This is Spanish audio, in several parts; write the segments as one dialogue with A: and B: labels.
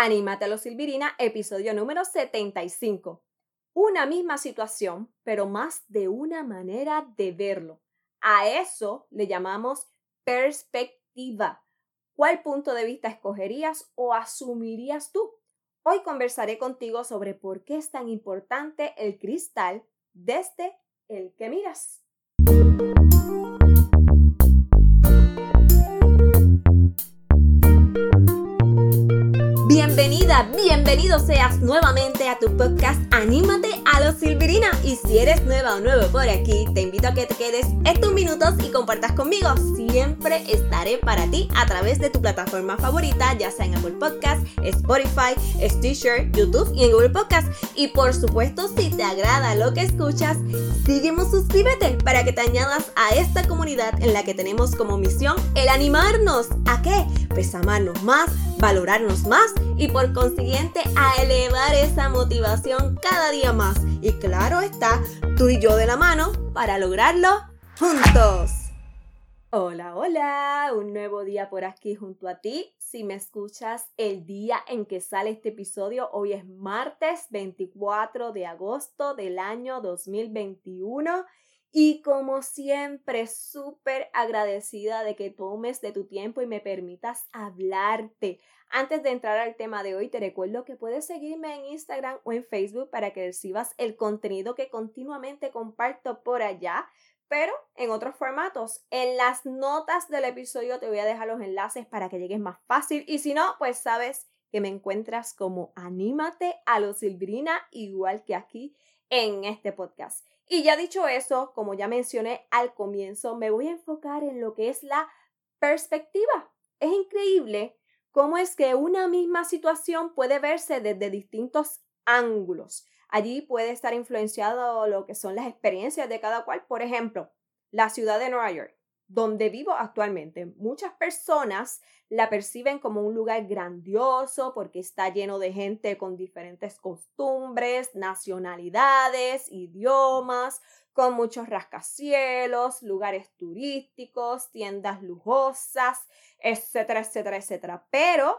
A: Anímate a Silvirina, episodio número 75. Una misma situación, pero más de una manera de verlo. A eso le llamamos perspectiva. ¿Cuál punto de vista escogerías o asumirías tú? Hoy conversaré contigo sobre por qué es tan importante el cristal desde el que miras. Bienvenido seas nuevamente a tu podcast Anímate a los. Y si eres nueva o nuevo por aquí, te invito a que te quedes estos minutos y compartas conmigo. Siempre estaré para ti a través de tu plataforma favorita, ya sea en Apple Podcast, Spotify, Stitcher, YouTube y en Google Podcast. Y por supuesto, si te agrada lo que escuchas, sígueme, suscríbete para que te añadas a esta comunidad en la que tenemos como misión el animarnos. ¿A qué? Pues amarnos más, valorarnos más y por consiguiente a elevar esa motivación cada día más. Y claro está, tú y yo de la mano para lograrlo juntos. Hola, hola, un nuevo día por aquí junto a ti. Si me escuchas el día en que sale este episodio, hoy es martes 24 de agosto del año 2021 y como siempre, súper agradecida de que tomes de tu tiempo y me permitas hablarte. Antes de entrar al tema de hoy, te recuerdo que puedes seguirme en Instagram o en Facebook para que recibas el contenido que continuamente comparto por allá, pero en otros formatos. En las notas del episodio te voy a dejar los enlaces para que llegues más fácil y si no, pues sabes que me encuentras como Anímate a los Silbrina, igual que aquí en este podcast. Y ya dicho eso, como ya mencioné al comienzo, me voy a enfocar en lo que es la perspectiva. Es increíble cómo es que una misma situación puede verse desde distintos ángulos. Allí puede estar influenciado lo que son las experiencias de cada cual. Por ejemplo, la ciudad de Nueva York donde vivo actualmente. Muchas personas la perciben como un lugar grandioso porque está lleno de gente con diferentes costumbres, nacionalidades, idiomas, con muchos rascacielos, lugares turísticos, tiendas lujosas, etcétera, etcétera, etcétera. Pero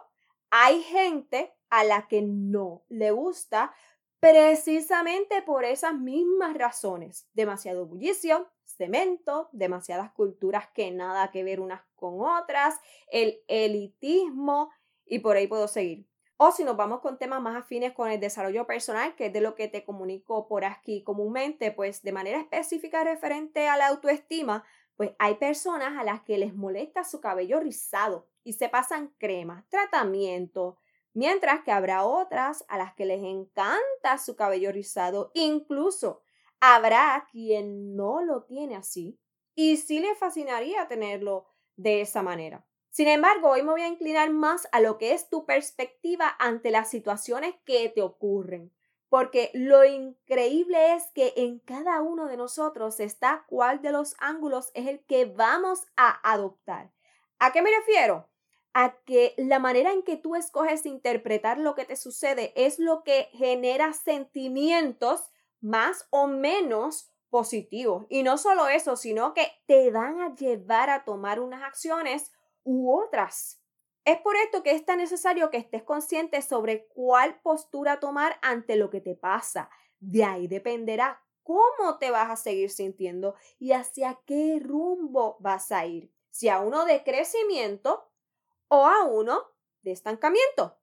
A: hay gente a la que no le gusta precisamente por esas mismas razones. Demasiado bullicio, cemento, demasiadas culturas que nada que ver unas con otras, el elitismo y por ahí puedo seguir. O si nos vamos con temas más afines con el desarrollo personal, que es de lo que te comunico por aquí comúnmente, pues de manera específica referente a la autoestima, pues hay personas a las que les molesta su cabello rizado y se pasan cremas, tratamientos, mientras que habrá otras a las que les encanta su cabello rizado, incluso Habrá quien no lo tiene así y sí le fascinaría tenerlo de esa manera. Sin embargo, hoy me voy a inclinar más a lo que es tu perspectiva ante las situaciones que te ocurren, porque lo increíble es que en cada uno de nosotros está cuál de los ángulos es el que vamos a adoptar. ¿A qué me refiero? A que la manera en que tú escoges interpretar lo que te sucede es lo que genera sentimientos más o menos positivos. Y no solo eso, sino que te van a llevar a tomar unas acciones u otras. Es por esto que es tan necesario que estés consciente sobre cuál postura tomar ante lo que te pasa. De ahí dependerá cómo te vas a seguir sintiendo y hacia qué rumbo vas a ir. Si a uno de crecimiento o a uno de estancamiento.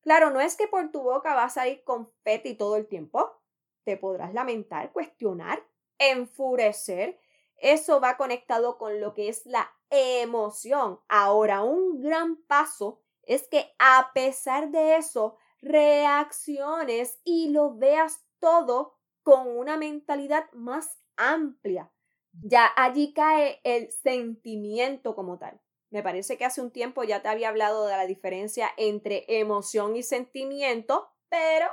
A: Claro, no es que por tu boca vas a ir confeti todo el tiempo te podrás lamentar, cuestionar, enfurecer. Eso va conectado con lo que es la emoción. Ahora, un gran paso es que a pesar de eso, reacciones y lo veas todo con una mentalidad más amplia. Ya allí cae el sentimiento como tal. Me parece que hace un tiempo ya te había hablado de la diferencia entre emoción y sentimiento, pero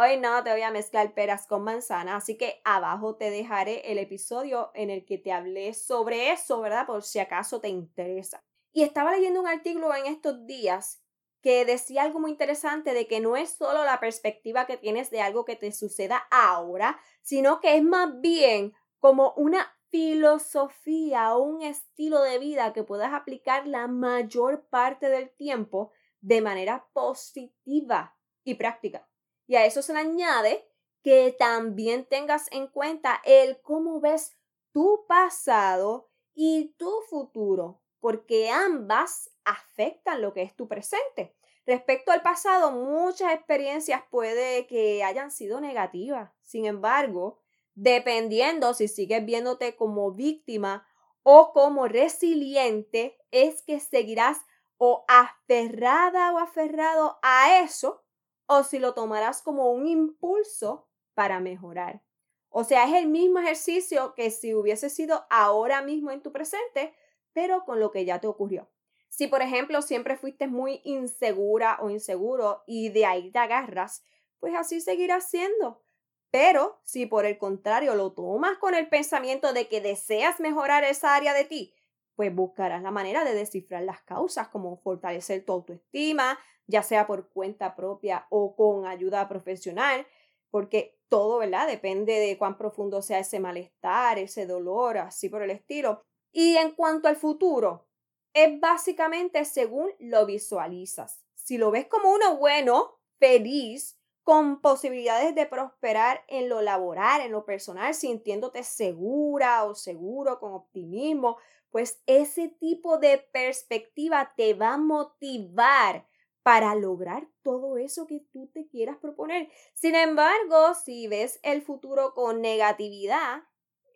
A: Hoy no te voy a mezclar peras con manzana, así que abajo te dejaré el episodio en el que te hablé sobre eso, ¿verdad? Por si acaso te interesa. Y estaba leyendo un artículo en estos días que decía algo muy interesante de que no es solo la perspectiva que tienes de algo que te suceda ahora, sino que es más bien como una filosofía o un estilo de vida que puedas aplicar la mayor parte del tiempo de manera positiva y práctica. Y a eso se le añade que también tengas en cuenta el cómo ves tu pasado y tu futuro, porque ambas afectan lo que es tu presente. Respecto al pasado, muchas experiencias puede que hayan sido negativas. Sin embargo, dependiendo si sigues viéndote como víctima o como resiliente, es que seguirás o aferrada o aferrado a eso o si lo tomarás como un impulso para mejorar. O sea, es el mismo ejercicio que si hubiese sido ahora mismo en tu presente, pero con lo que ya te ocurrió. Si, por ejemplo, siempre fuiste muy insegura o inseguro y de ahí te agarras, pues así seguirás siendo. Pero si por el contrario lo tomas con el pensamiento de que deseas mejorar esa área de ti, pues buscarás la manera de descifrar las causas, como fortalecer tu autoestima, ya sea por cuenta propia o con ayuda profesional, porque todo, ¿verdad? Depende de cuán profundo sea ese malestar, ese dolor, así por el estilo. Y en cuanto al futuro, es básicamente según lo visualizas. Si lo ves como uno bueno, feliz, con posibilidades de prosperar en lo laboral, en lo personal, sintiéndote segura o seguro, con optimismo, pues ese tipo de perspectiva te va a motivar para lograr todo eso que tú te quieras proponer. Sin embargo, si ves el futuro con negatividad,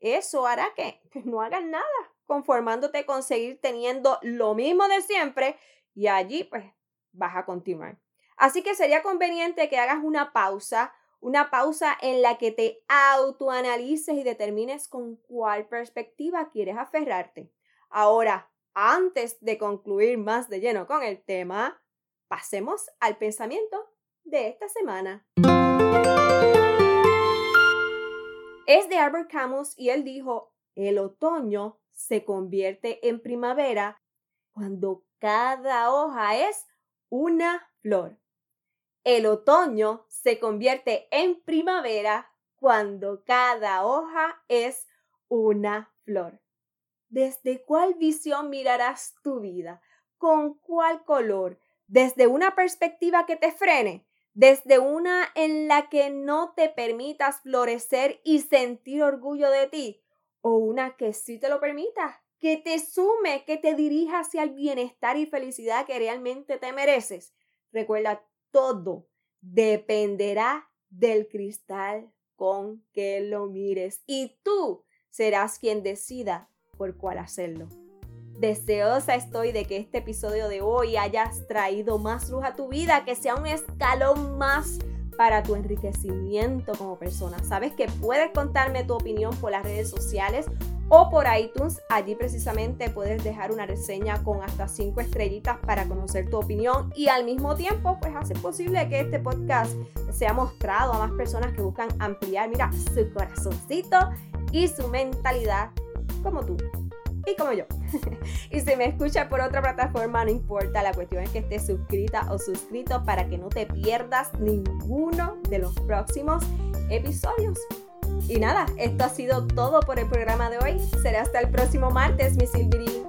A: eso hará que no hagas nada conformándote con seguir teniendo lo mismo de siempre y allí pues vas a continuar. Así que sería conveniente que hagas una pausa, una pausa en la que te autoanalices y determines con cuál perspectiva quieres aferrarte. Ahora, antes de concluir más de lleno con el tema, pasemos al pensamiento de esta semana. Es de Albert Camus y él dijo, el otoño se convierte en primavera cuando cada hoja es una flor. El otoño se convierte en primavera cuando cada hoja es una flor. ¿Desde cuál visión mirarás tu vida? ¿Con cuál color? ¿Desde una perspectiva que te frene? ¿Desde una en la que no te permitas florecer y sentir orgullo de ti? o una que sí te lo permita, que te sume, que te dirija hacia el bienestar y felicidad que realmente te mereces. Recuerda, todo dependerá del cristal con que lo mires y tú serás quien decida por cuál hacerlo. Deseosa estoy de que este episodio de hoy hayas traído más luz a tu vida, que sea un escalón más para tu enriquecimiento como persona. Sabes que puedes contarme tu opinión por las redes sociales o por iTunes. Allí precisamente puedes dejar una reseña con hasta 5 estrellitas para conocer tu opinión y al mismo tiempo pues hacer posible que este podcast sea mostrado a más personas que buscan ampliar, mira, su corazoncito y su mentalidad como tú y como yo. y si me escucha por otra plataforma, no importa, la cuestión es que estés suscrita o suscrito para que no te pierdas ninguno de los próximos episodios. Y nada, esto ha sido todo por el programa de hoy. Será hasta el próximo martes, mi Silviri.